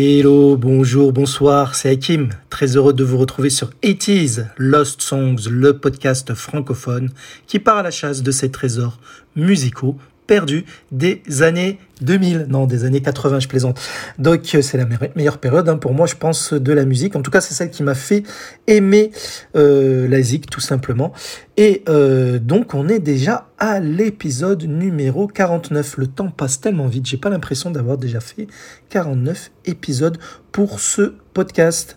Hello, bonjour, bonsoir, c'est Hakim. Très heureux de vous retrouver sur 80s Lost Songs, le podcast francophone qui part à la chasse de ces trésors musicaux perdus des années 2000, non, des années 80, je plaisante. Donc euh, c'est la meilleure période hein, pour moi, je pense, de la musique. En tout cas, c'est celle qui m'a fait aimer euh, la zik, tout simplement. Et euh, donc on est déjà à l'épisode numéro 49. Le temps passe tellement vite, j'ai pas l'impression d'avoir déjà fait 49 épisodes pour ce podcast.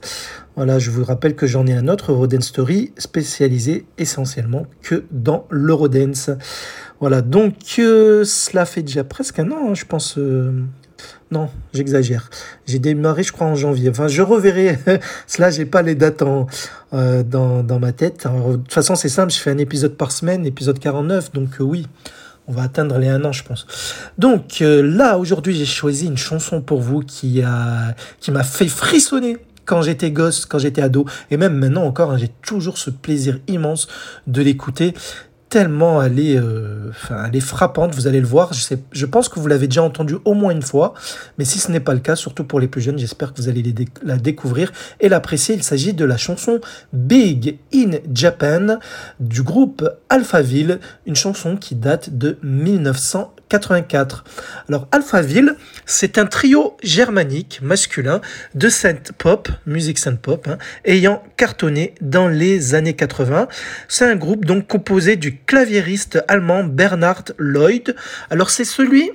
Voilà, je vous rappelle que j'en ai un autre, Eurodance Story, spécialisé essentiellement que dans l'Eurodance. Voilà, donc euh, cela fait déjà presque un an, hein, je pense. Euh, non, j'exagère. J'ai démarré, je crois, en janvier. Enfin, je reverrai. cela, j'ai pas les dates euh, dans, ma tête. de toute façon, c'est simple, je fais un épisode par semaine, épisode 49, donc oui. On va atteindre les un an, je pense. Donc là, aujourd'hui, j'ai choisi une chanson pour vous qui a, qui m'a fait frissonner quand j'étais gosse, quand j'étais ado, et même maintenant encore, hein, j'ai toujours ce plaisir immense de l'écouter tellement elle est, elle frappante, vous allez le voir. Je, sais, je pense que vous l'avez déjà entendu au moins une fois, mais si ce n'est pas le cas, surtout pour les plus jeunes, j'espère que vous allez la découvrir et l'apprécier. Il s'agit de la chanson Big in Japan du groupe Alphaville, une chanson qui date de 1900. 84. Alors Alphaville, c'est un trio germanique masculin de synth pop, musique synth pop, hein, ayant cartonné dans les années 80. C'est un groupe donc composé du claviériste allemand Bernhard Lloyd. Alors c'est celui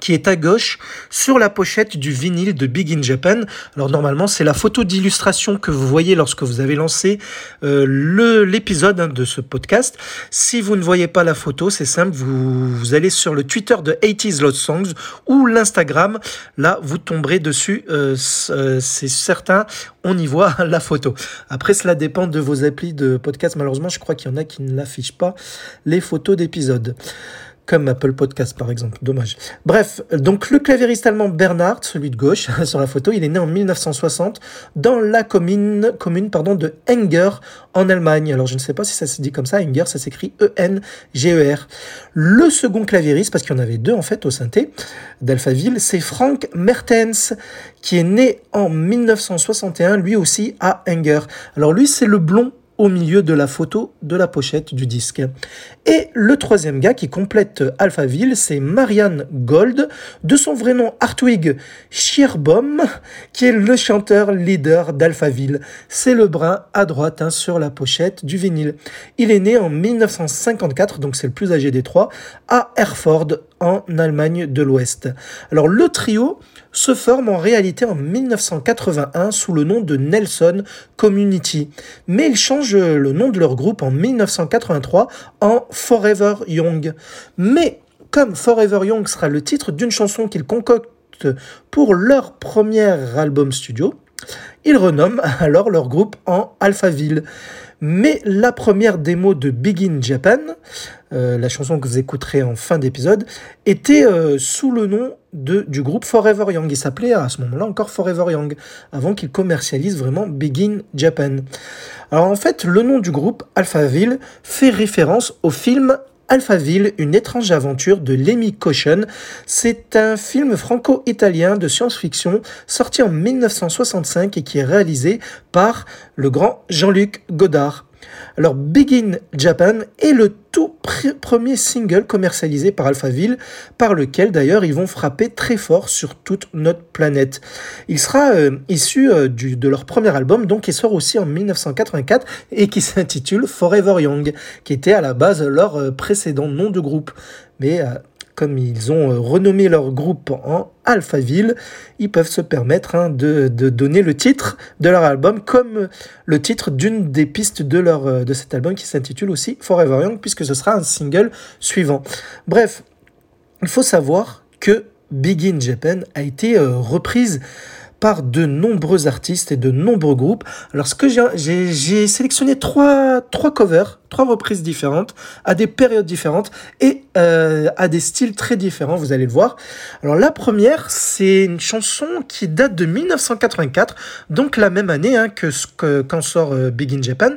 qui est à gauche sur la pochette du vinyle de Big in Japan. Alors normalement c'est la photo d'illustration que vous voyez lorsque vous avez lancé euh, l'épisode hein, de ce podcast. Si vous ne voyez pas la photo, c'est simple, vous, vous, allez sur le Twitter de 80s Lost Songs ou l'Instagram. Là, vous tomberez dessus, euh, euh, c'est certain, on y voit la photo. Après, cela dépend de vos applis de podcast. Malheureusement, je crois qu'il y en a qui ne l'affichent pas les photos d'épisodes comme Apple Podcast par exemple. Dommage. Bref, donc le claviériste allemand Bernhard, celui de gauche sur la photo, il est né en 1960 dans la commune, commune pardon, de Enger en Allemagne. Alors je ne sais pas si ça se dit comme ça, Enger, ça s'écrit E-N-G-E-R. Le second claviériste, parce qu'il y en avait deux en fait au synthé d'Alphaville, c'est Frank Mertens, qui est né en 1961, lui aussi à Enger. Alors lui, c'est le blond au milieu de la photo de la pochette du disque. Et le troisième gars qui complète Alphaville, c'est Marianne Gold, de son vrai nom Hartwig Schierbaum, qui est le chanteur leader d'Alphaville. C'est le bras à droite hein, sur la pochette du vinyle. Il est né en 1954, donc c'est le plus âgé des trois, à Erford, en Allemagne de l'Ouest. Alors le trio se forme en réalité en 1981 sous le nom de Nelson Community, mais ils changent le nom de leur groupe en 1983 en Forever Young. Mais comme Forever Young sera le titre d'une chanson qu'ils concoctent pour leur premier album studio, ils renomment alors leur groupe en Alphaville. Mais la première démo de Begin Japan, euh, la chanson que vous écouterez en fin d'épisode, était euh, sous le nom de, du groupe Forever Young. Il s'appelait à ce moment-là encore Forever Young, avant qu'il commercialise vraiment Begin Japan. Alors en fait, le nom du groupe, Alphaville, fait référence au film Alphaville, une étrange aventure de Lemmy Caution. C'est un film franco-italien de science-fiction sorti en 1965 et qui est réalisé par le grand Jean-Luc Godard. Alors Begin Japan est le tout premier single commercialisé par Alphaville, par lequel d'ailleurs ils vont frapper très fort sur toute notre planète. Il sera euh, issu euh, de leur premier album, donc qui sort aussi en 1984 et qui s'intitule Forever Young, qui était à la base leur euh, précédent nom de groupe. Mais comme ils ont euh, renommé leur groupe en Alphaville, ils peuvent se permettre hein, de, donner le titre de leur album comme le titre d'une des pistes euh, de cet album qui s'intitule aussi Forever Young, puisque ce sera un single suivant. Bref, il faut savoir que Begin Japan a été euh, reprise par de nombreux artistes et de nombreux groupes. Alors ce que j'ai, sélectionné trois, trois covers, trois reprises différentes, à des périodes différentes et euh, à des styles très différents, vous allez le voir. Alors la première, c'est une chanson qui date de 1984, donc la même année hein, que, que quand sort euh, Big in Japan.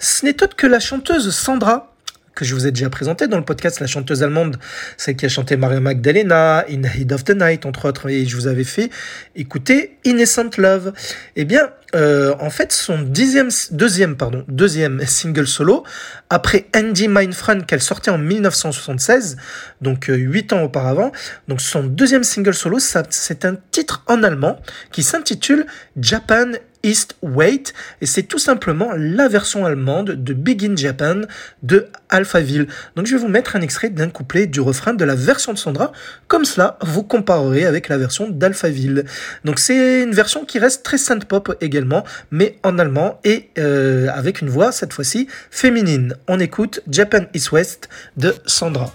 Ce n'est autre que la chanteuse Sandra que je vous ai déjà présenté dans le podcast, la chanteuse allemande, celle qui a chanté Maria Magdalena, In Heat of the Night, entre autres, et je vous avais fait écouter Innocent Love. Eh bien, euh, en fait, son dixième, deuxième, pardon, deuxième single solo, après Andy Mindfran qu'elle sortait en 1976, donc euh, huit ans auparavant. Donc son deuxième single solo, c'est un titre en allemand qui s'intitule Japan East Wait, et c'est tout simplement la version allemande de Big in Japan de Alphaville. Donc je vais vous mettre un extrait d'un couplet du refrain de la version de Sandra, comme cela vous comparerez avec la version d'Alphaville. Donc c'est une version qui reste très synth pop également, mais en allemand et euh, avec une voix cette fois-ci féminine. On écoute Japan East West de Sandra.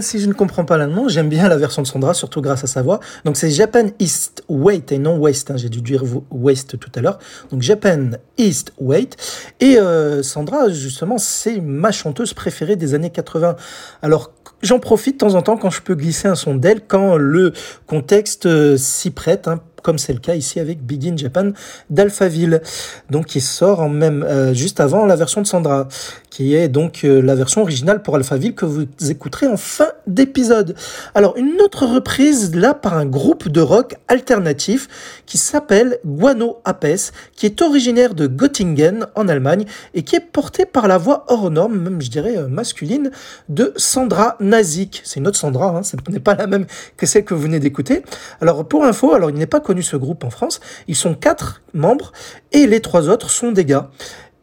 Si je ne comprends pas l'allemand, j'aime bien la version de Sandra, surtout grâce à sa voix. Donc c'est Japan East Wait et non West. Hein, J'ai dû dire West tout à l'heure. Donc Japan East Wait. Et euh, Sandra, justement, c'est ma chanteuse préférée des années 80. Alors j'en profite de temps en temps quand je peux glisser un son d'elle, quand le contexte euh, s'y prête. Hein, comme c'est le cas ici avec Begin Japan d'Alphaville, donc qui sort en même euh, juste avant la version de Sandra, qui est donc euh, la version originale pour Alphaville que vous écouterez en fin d'épisode. Alors une autre reprise là par un groupe de rock alternatif qui s'appelle Guano Apes, qui est originaire de Göttingen en Allemagne et qui est porté par la voix hors norme, même je dirais euh, masculine, de Sandra Nazik. C'est une autre Sandra, hein, ce n'est pas la même que celle que vous venez d'écouter. Alors pour info, alors il n'est pas connu ce groupe en France. Ils sont quatre membres et les trois autres sont des gars.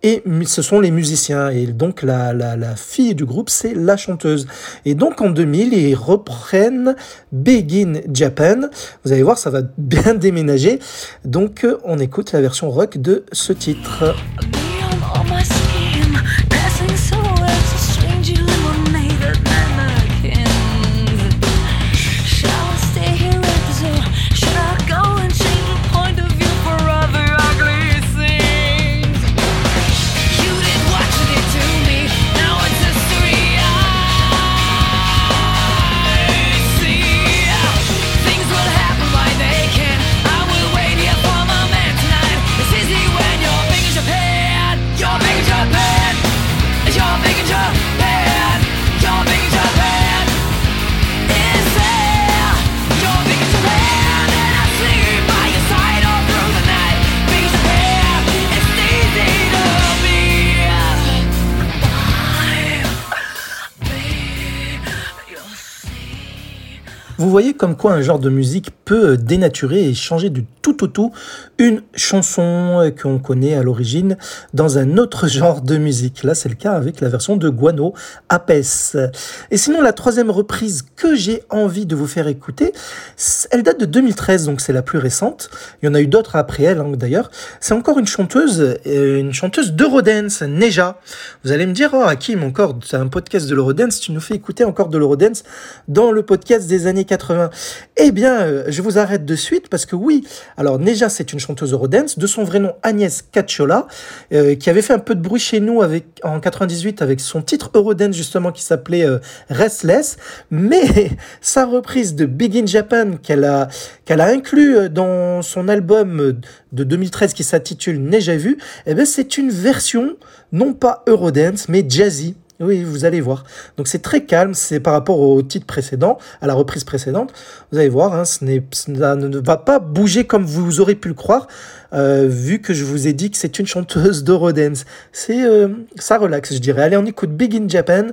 Et ce sont les musiciens. Et donc la, la, la fille du groupe, c'est la chanteuse. Et donc en 2000, ils reprennent Begin Japan. Vous allez voir, ça va bien déménager. Donc on écoute la version rock de ce titre. Vous voyez comme quoi un genre de musique peut dénaturer et changer du tout au tout une chanson qu'on connaît à l'origine dans un autre genre de musique. Là, c'est le cas avec la version de Guano Apes. Et sinon, la troisième reprise que j'ai envie de vous faire écouter, elle date de 2013, donc c'est la plus récente. Il y en a eu d'autres après elle, hein, d'ailleurs. C'est encore une chanteuse, euh, une chanteuse d'Eurodance, Neja. Vous allez me dire, oh, Hakim, encore, c'est un podcast de l'Eurodance, tu nous fais écouter encore de l'Eurodance dans le podcast des années 80 Eh bien, euh, je vous arrête de suite parce que oui, alors Neja, c'est une chanteuse Eurodance, de son vrai nom Agnès Cacciola, euh, qui avait fait un peu de bruit chez nous avec, en 98 avec son titre Eurodance justement qui s'appelait euh, Restless, mais sa reprise de Big in Japan qu'elle a, qu'elle a inclus dans son album de 2013 qui s'intitule Neja vu, eh bien c'est une version non pas Eurodance mais jazzy. Oui, vous allez voir. Donc c'est très calme, c'est par rapport au titre précédent, à la reprise précédente. Vous allez voir, hein, ce ça ne va pas bouger comme vous aurez pu le croire, euh, vu que je vous ai dit que c'est une chanteuse d'Eurodance. C'est euh, ça relaxe, je dirais. Allez, on écoute Big in Japan,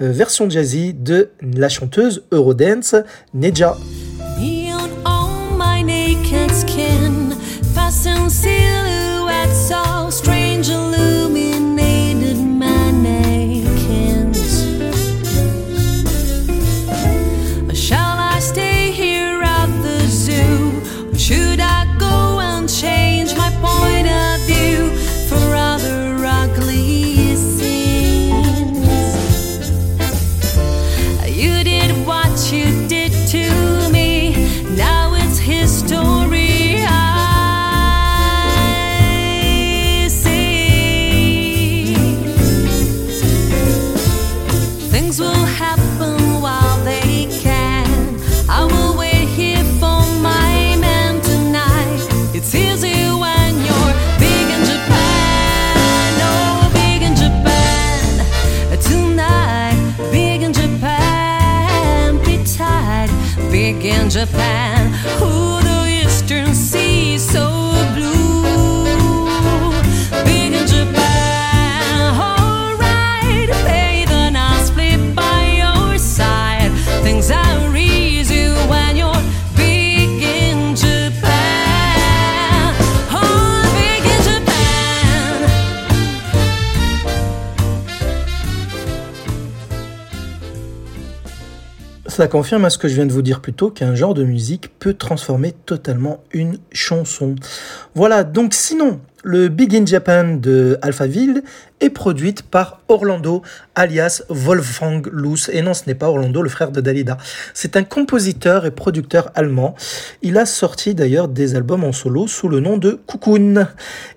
euh, version jazzy de la chanteuse Eurodance Neja. Ça confirme à ce que je viens de vous dire plus tôt qu'un genre de musique peut transformer totalement une chanson. Voilà, donc sinon, le Big in Japan de Alphaville est produite par Orlando, alias Wolfgang Luss. Et non, ce n'est pas Orlando, le frère de Dalida. C'est un compositeur et producteur allemand. Il a sorti d'ailleurs des albums en solo sous le nom de Cocoon.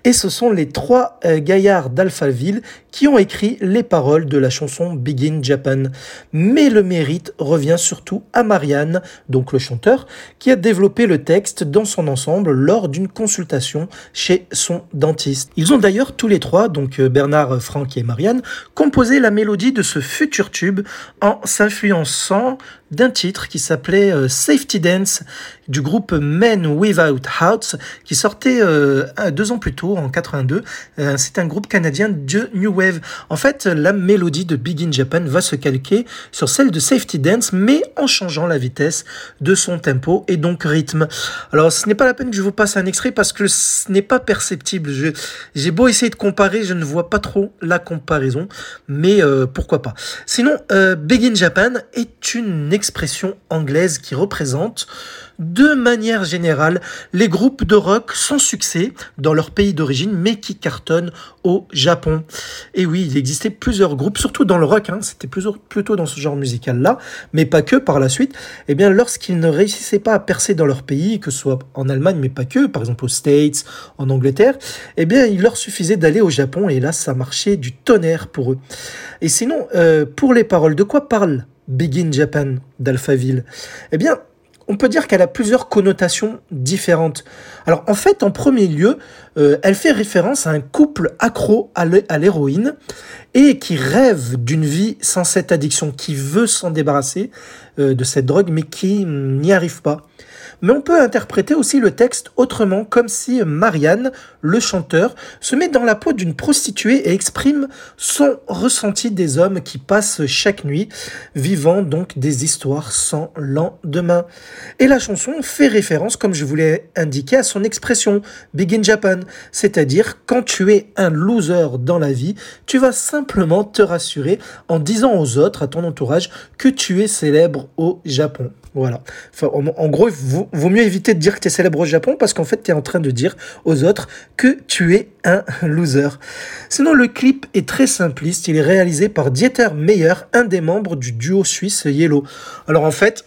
Et ce sont les trois euh, gaillards d'Alphaville qui ont écrit les paroles de la chanson Begin Japan. Mais le mérite revient surtout à Marianne, donc le chanteur, qui a développé le texte dans son ensemble lors d'une consultation chez son dentiste. Ils ont d'ailleurs tous les trois, donc euh, Bernard Franck et Marianne, composaient la mélodie de ce futur tube en s'influençant d'un titre qui s'appelait euh, Safety Dance du groupe Men Without Hearts qui sortait euh, deux ans plus tôt en 82. Euh, c'est un groupe canadien de New Wave. En fait, la mélodie de Big in Japan va se calquer sur celle de Safety Dance mais en changeant la vitesse de son tempo et donc rythme. Alors ce n'est pas la peine que je vous passe un extrait parce que ce n'est pas perceptible. J'ai beau essayer de comparer, je ne vois pas trop la comparaison, mais pourquoi pas. Sinon, Big in Japan est une expression anglaise qui représente de manière générale les groupes de rock sans succès dans leur pays d'origine mais qui cartonnent au Japon. Et oui, il existait plusieurs groupes, surtout dans le rock, hein, c'était plutôt dans ce genre musical-là, mais pas que par la suite. Eh bien, lorsqu'ils ne réussissaient pas à percer dans leur pays, que ce soit en Allemagne, mais pas que, par exemple aux States, en Angleterre, eh bien, il leur suffisait d'aller au Japon et là, ça marchait du tonnerre pour eux. Et sinon, euh, pour les paroles, de quoi parle Begin Japan d'Alphaville? Eh bien, on peut dire qu'elle a plusieurs connotations différentes. Alors en fait, en premier lieu, euh, elle fait référence à un couple accro à l'héroïne et qui rêve d'une vie sans cette addiction, qui veut s'en débarrasser euh, de cette drogue, mais qui n'y arrive pas. Mais on peut interpréter aussi le texte autrement, comme si Marianne, le chanteur, se met dans la peau d'une prostituée et exprime son ressenti des hommes qui passent chaque nuit, vivant donc des histoires sans lendemain. Et la chanson fait référence, comme je vous l'ai indiqué, à son expression Big in Japan, c'est-à-dire quand tu es un loser dans la vie, tu vas simplement te rassurer en disant aux autres, à ton entourage, que tu es célèbre au Japon. Voilà. en, gros, il vaut, mieux éviter de dire que tu es célèbre au Japon parce qu'en fait, tu es en train de dire aux autres que tu es un loser. Sinon, le clip est très simpliste. Il est réalisé par Dieter Meyer, un des membres du duo suisse Yellow. Alors en fait,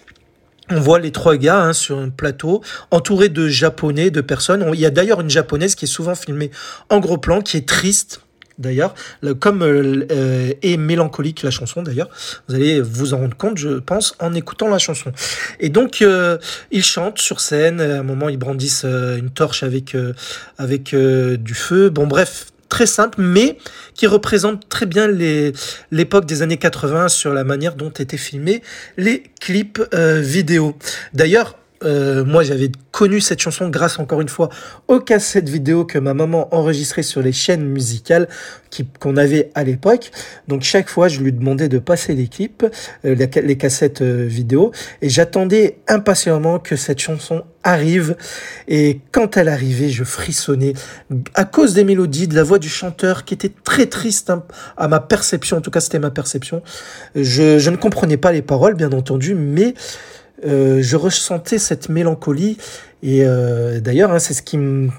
on voit les trois gars hein, sur un plateau, entourés de japonais, de personnes. Il y a d'ailleurs une japonaise qui est souvent filmée en gros plan, qui est triste, d'ailleurs, comme euh, euh, est mélancolique la chanson d'ailleurs. Vous allez vous en rendre compte, je pense, en écoutant la chanson. Et donc, euh, ils chantent sur scène. À un moment, ils brandissent une torche avec avec du feu. Bon, bref, très simple, mais qui représente très bien l'époque des années 80 sur la manière dont étaient filmés les clips vidéo. D'ailleurs, euh, moi, j'avais connu cette chanson grâce, encore une fois, aux cassettes vidéo que ma maman enregistrait sur les chaînes musicales qu'on avait à l'époque. Donc, chaque fois, je lui demandais de passer les clips, euh, les, cassettes euh, vidéo, et j'attendais impatiemment que cette chanson arrive. Et quand elle arrivait, je frissonnais à cause des mélodies, de la voix du chanteur qui était très triste hein, à ma perception. En tout cas, c'était ma perception. Je, je ne comprenais pas les paroles, bien entendu, mais euh, je ressentais cette mélancolie. Et euh, d'ailleurs, hein, c'est ce qui me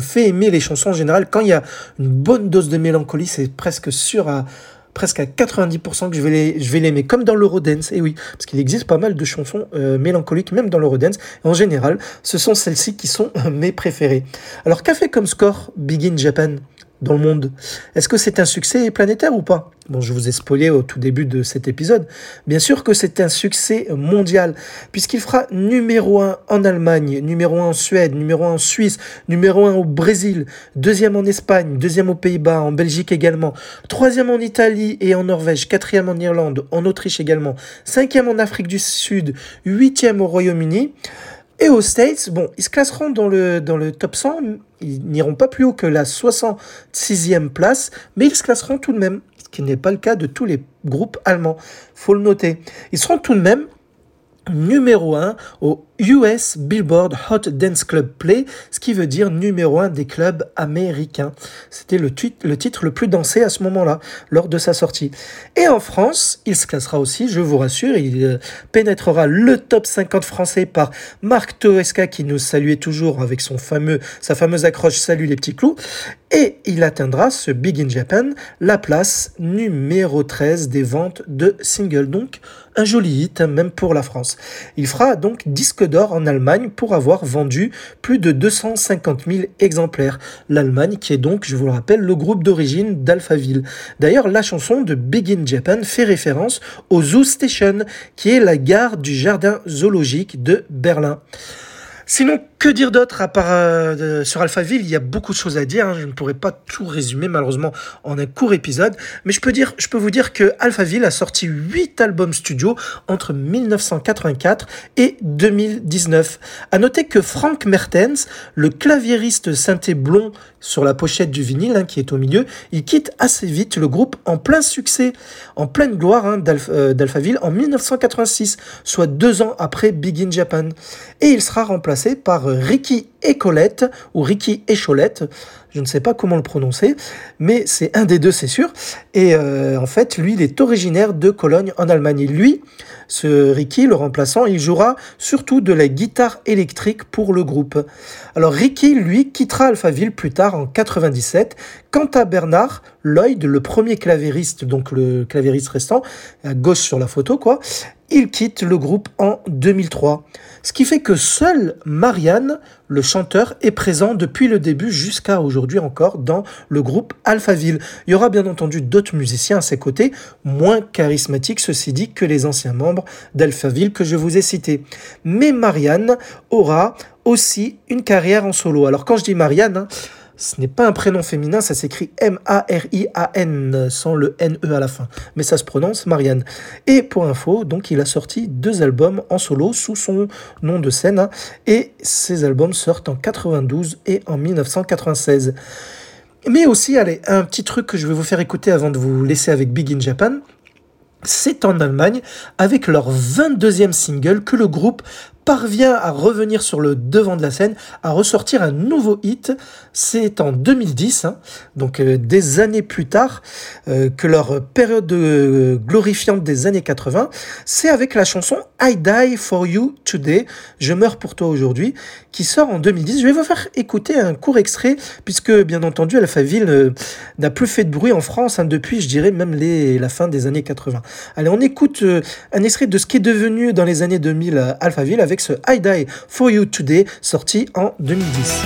fait aimer les chansons en général. Quand il y a une bonne dose de mélancolie, c'est presque sûr à presque à 90% que je vais les, je vais l'aimer, comme dans l'Eurodance. Et oui, parce qu'il existe pas mal de chansons euh, mélancoliques, même dans l'Eurodance. En général, ce sont celles-ci qui sont mes préférées. Alors, qu'a fait comme score Begin Japan? Dans le monde. Est-ce que c'est un succès planétaire ou pas? Bon, je vous ai spoilé au tout début de cet épisode. Bien sûr que c'est un succès mondial, puisqu'il fera numéro 1 en Allemagne, numéro 1 en Suède, numéro 1 en Suisse, numéro 1 au Brésil, deuxième en Espagne, deuxième aux Pays-Bas, en Belgique également, troisième en Italie et en Norvège, quatrième en Irlande, en Autriche également, cinquième en Afrique du Sud, huitième au Royaume-Uni. Et aux States, bon, ils se classeront dans le, dans le top 100, ils n'iront pas plus haut que la 66e place, mais ils se classeront tout de même, ce qui n'est pas le cas de tous les groupes allemands, faut le noter. Ils seront tout de même numéro 1 au US Billboard Hot Dance Club Play, ce qui veut dire numéro 1 des clubs américains. C'était le, titre le plus dansé à ce moment-là, lors de sa sortie. Et en France, il se classera aussi, je vous rassure, il euh, pénétrera le top 50 français par Marc Toesca qui nous saluait toujours avec son fameux, sa fameuse accroche Salut les petits clous. Et il atteindra, ce Big in Japan, la place numéro 13 des ventes de singles. Donc, un joli hit, même pour la France. Il fera donc disque en Allemagne pour avoir vendu plus de 250 000 exemplaires. L'Allemagne qui est donc, je vous le rappelle, le groupe d'origine d'Alphaville. D'ailleurs, la chanson de Begin Japan fait référence au Zoo Station, qui est la gare du jardin zoologique de Berlin. Sinon, que dire d'autre à part euh, sur Alphaville? Il y a beaucoup de choses à dire. Hein. Je ne pourrais pas tout résumer malheureusement en un court épisode, mais je peux dire, je peux vous dire que Alphaville a sorti 8 albums studio entre 1984 et 2019. À noter que Frank Mertens, le claviériste synthé blond sur la pochette du vinyle hein, qui est au milieu, il quitte assez vite le groupe en plein succès, en pleine gloire hein, euh, d'Alphaville en 1986, soit deux ans après Big in Japan, et il sera remplacé par Ricky Ecolette ou Ricky Echolette. Je ne sais pas comment le prononcer, mais c'est un des deux, c'est sûr. Et euh, en fait, lui, il est originaire de Cologne en Allemagne. lui, ce Ricky, le remplaçant, il jouera surtout de la guitare électrique pour le groupe. Alors Ricky, lui, quittera Alphaville plus tard en 97. Quant à Bernard Lloyd, le premier clavériste, donc le clavériste restant, à gauche sur la photo, quoi, il quitte le groupe en 2003. Ce qui fait que seul Marianne, le chanteur, est présent depuis le début jusqu'à aujourd'hui encore dans le groupe Alphaville. Il y aura bien entendu d'autres musiciens à ses côtés, moins charismatiques ceci dit que les anciens membres d'Alphaville que je vous ai cités. Mais Marianne aura aussi une carrière en solo. Alors quand je dis Marianne, hein, ce n'est pas un prénom féminin, ça s'écrit M-A-R-I-A-N sans le N-E à la fin. Mais ça se prononce Marianne. Et pour info, donc il a sorti deux albums en solo sous son nom de scène. Hein, et ces albums sortent en 92 et en 1996. Mais aussi, allez, un petit truc que je vais vous faire écouter avant de vous laisser avec Big in Japan c'est en Allemagne avec leur 22e single que le groupe parvient à revenir sur le devant de la scène, à ressortir un nouveau hit. C'est en 2010, hein, donc euh, des années plus tard euh, que leur période euh, glorifiante des années 80. C'est avec la chanson I Die for You Today, Je meurs pour toi aujourd'hui, qui sort en 2010. Je vais vous faire écouter un court extrait, puisque bien entendu Alphaville n'a plus fait de bruit en France hein, depuis, je dirais, même la fin des années 80. Allez, on écoute un extrait de ce qui est devenu dans les années 2000 Alphaville avec ce I Die For You Today sorti en 2010.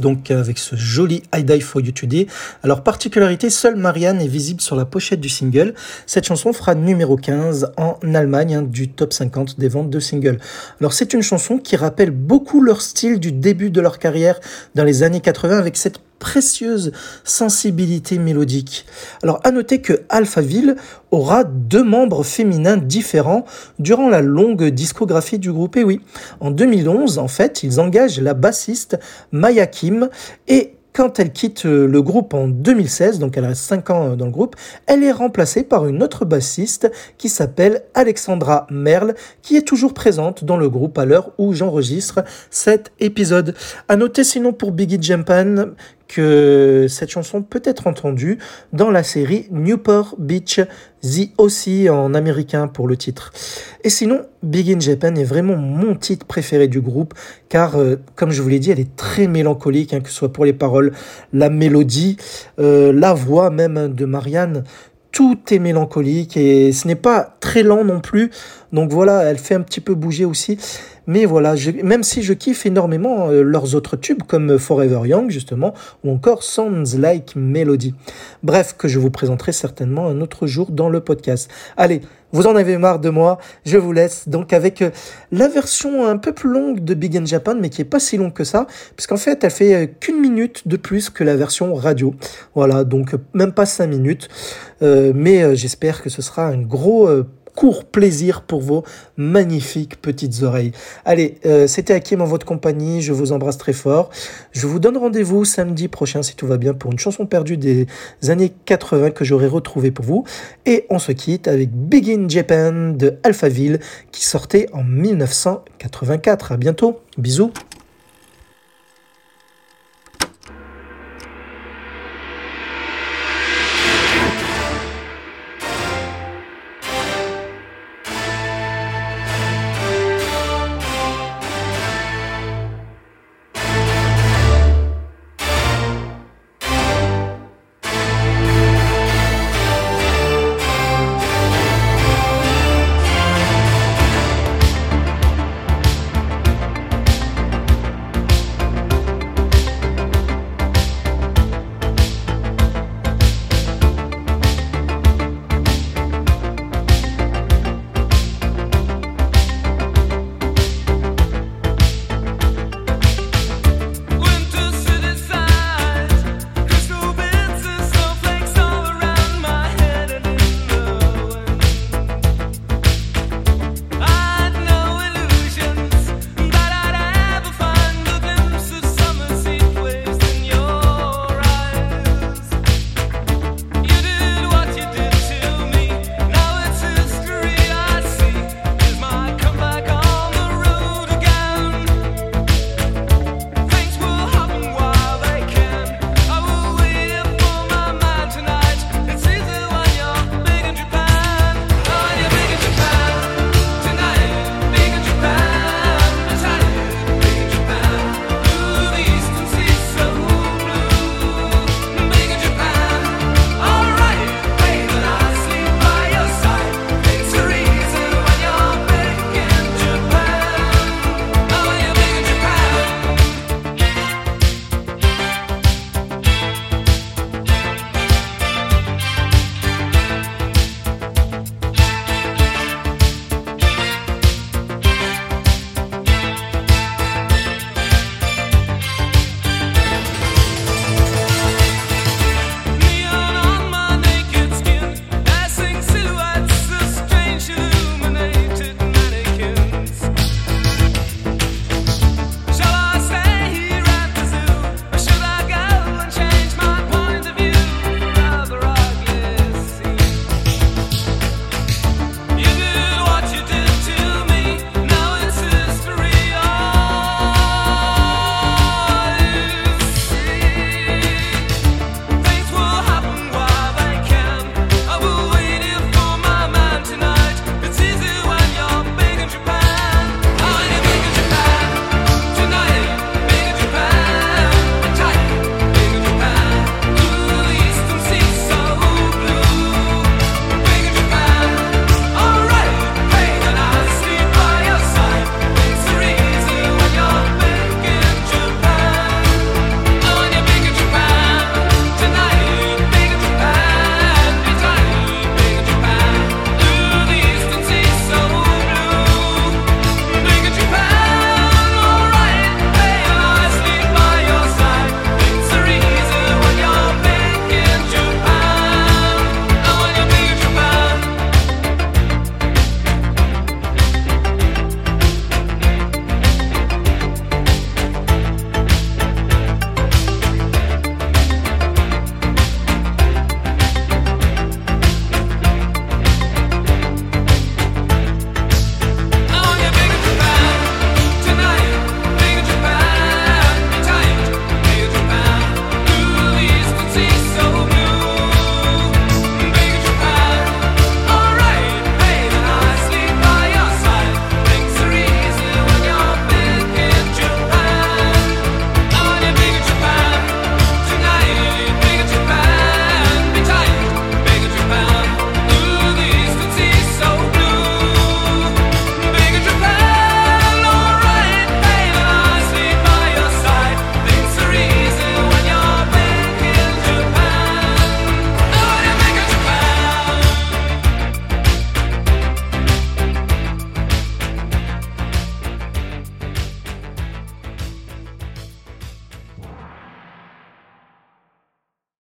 Donc avec ce joli I Die For You Today. Alors, particularité, seule Marianne est visible sur la pochette du single. Cette chanson fera numéro 15 en Allemagne hein, du top 50 des ventes de singles. Alors, c'est une chanson qui rappelle beaucoup leur style du début de leur carrière dans les années 80 avec cette précieuse sensibilité mélodique. Alors à noter que Alphaville aura deux membres féminins différents durant la longue discographie du groupe. Et oui, en 2011, en fait, ils engagent la bassiste Maya Kim et quand elle quitte euh, le groupe en 2016, donc elle reste 5 ans euh, dans le groupe, elle est remplacée par une autre bassiste qui s'appelle Alexandra Merle, qui est toujours présente dans le groupe à l'heure où j'enregistre cet épisode. À noter sinon pour Biggie Jampan que cette chanson peut être entendue dans la série Newport Beach, The aussi en américain pour le titre. Et sinon, Big in Japan est vraiment mon titre préféré du groupe, car euh, comme je vous l'ai dit, elle est très mélancolique, hein, que ce soit pour les paroles, la mélodie, euh, la voix même de Marianne tout est mélancolique et ce n'est pas très lent non plus. Donc voilà, elle fait un petit peu bouger aussi. Mais voilà, même si je kiffe énormément euh, leurs autres tubes comme Forever Young justement, ou encore Sounds Like Melody. Bref, que je vous présenterai certainement un autre jour dans le podcast. Allez, vous en avez marre de moi, je vous laisse donc avec euh, la version un peu plus longue de Big in Japan, mais qui est pas si longue que ça, puisqu'en fait elle fait euh, qu'une minute de plus que la version radio. Voilà, donc même pas cinq minutes, mais j'espère que ce sera un gros court plaisir pour vos magnifiques petites oreilles. Allez, euh, c'était Hakim en votre compagnie, je vous embrasse très fort. Je vous donne rendez-vous samedi prochain si tout va bien pour une chanson perdue des années 80 que j'aurai retrouvée pour vous. Et on se quitte avec Begin Japan de Alphaville qui sortait en 1984. À bientôt, bisous.